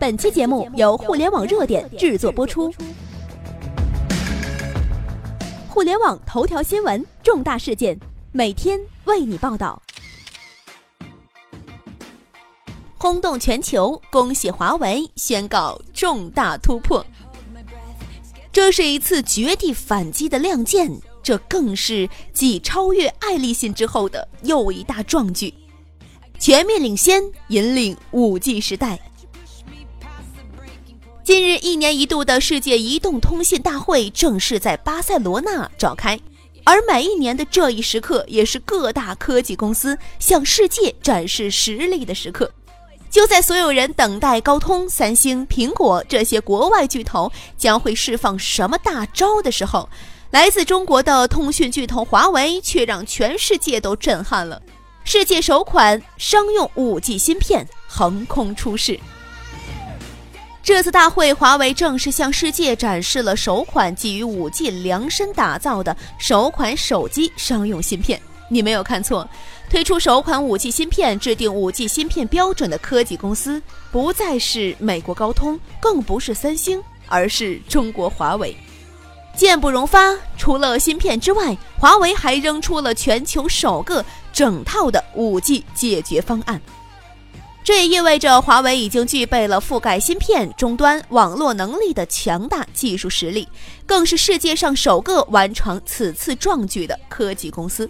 本期节目由互联网热点制作播出。互联网头条新闻，重大事件，每天为你报道。轰动全球，恭喜华为宣告重大突破。这是一次绝地反击的亮剑，这更是继超越爱立信之后的又一大壮举，全面领先，引领五 G 时代。近日，一年一度的世界移动通信大会正式在巴塞罗那召开，而每一年的这一时刻，也是各大科技公司向世界展示实力的时刻。就在所有人等待高通、三星、苹果这些国外巨头将会释放什么大招的时候，来自中国的通讯巨头华为却让全世界都震撼了。世界首款商用 5G 芯片横空出世。这次大会，华为正式向世界展示了首款基于 5G 量身打造的首款手机商用芯片。你没有看错，推出首款 5G 芯片、制定 5G 芯片标准的科技公司，不再是美国高通，更不是三星，而是中国华为。箭不容发，除了芯片之外，华为还扔出了全球首个整套的 5G 解决方案。这也意味着华为已经具备了覆盖芯片、终端、网络能力的强大技术实力，更是世界上首个完成此次壮举的科技公司。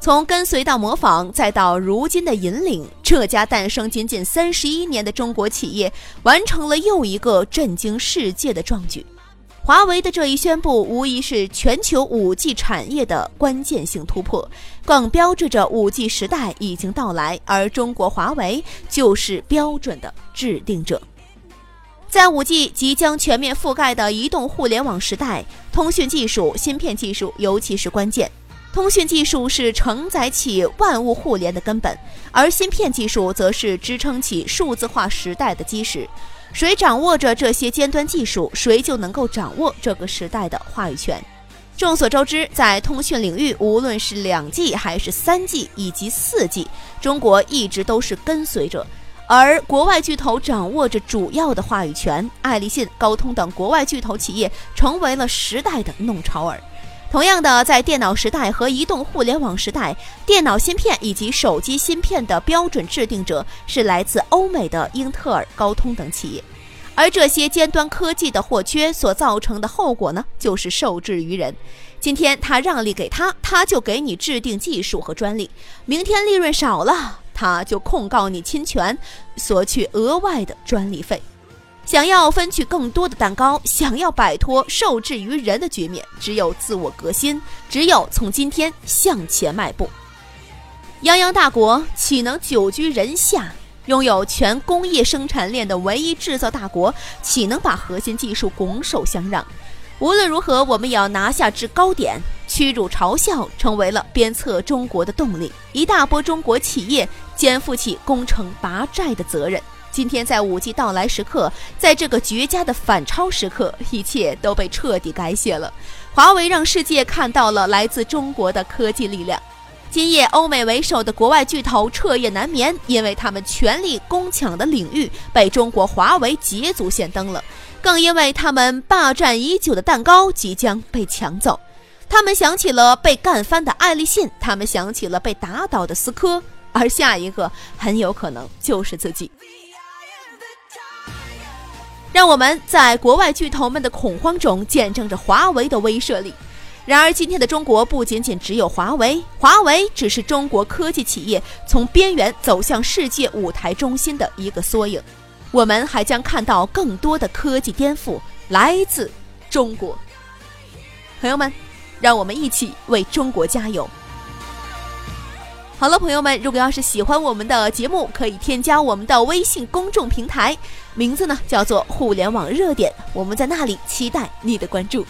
从跟随到模仿，再到如今的引领，这家诞生仅仅三十一年的中国企业，完成了又一个震惊世界的壮举。华为的这一宣布，无疑是全球五 G 产业的关键性突破，更标志着五 G 时代已经到来，而中国华为就是标准的制定者。在五 G 即将全面覆盖的移动互联网时代，通讯技术、芯片技术尤其是关键。通讯技术是承载起万物互联的根本，而芯片技术则是支撑起数字化时代的基石。谁掌握着这些尖端技术，谁就能够掌握这个时代的话语权。众所周知，在通讯领域，无论是两 G 还是三 G 以及四 G，中国一直都是跟随者，而国外巨头掌握着主要的话语权。爱立信、高通等国外巨头企业成为了时代的弄潮儿。同样的，在电脑时代和移动互联网时代，电脑芯片以及手机芯片的标准制定者是来自欧美的英特尔、高通等企业，而这些尖端科技的或缺所造成的后果呢，就是受制于人。今天他让利给他，他就给你制定技术和专利；明天利润少了，他就控告你侵权，索取额外的专利费。想要分取更多的蛋糕，想要摆脱受制于人的局面，只有自我革新，只有从今天向前迈步。泱泱大国岂能久居人下？拥有全工业生产链的唯一制造大国，岂能把核心技术拱手相让？无论如何，我们也要拿下制高点。屈辱嘲笑成为了鞭策中国的动力，一大波中国企业肩负起攻城拔寨的责任。今天在五 G 到来时刻，在这个绝佳的反超时刻，一切都被彻底改写了。华为让世界看到了来自中国的科技力量。今夜，欧美为首的国外巨头彻夜难眠，因为他们全力攻抢的领域被中国华为捷足先登了，更因为他们霸占已久的蛋糕即将被抢走。他们想起了被干翻的爱立信，他们想起了被打倒的思科，而下一个很有可能就是自己。让我们在国外巨头们的恐慌中见证着华为的威慑力。然而，今天的中国不仅仅只有华为，华为只是中国科技企业从边缘走向世界舞台中心的一个缩影。我们还将看到更多的科技颠覆来自中国。朋友们，让我们一起为中国加油！好了，朋友们，如果要是喜欢我们的节目，可以添加我们的微信公众平台，名字呢叫做“互联网热点”，我们在那里期待你的关注。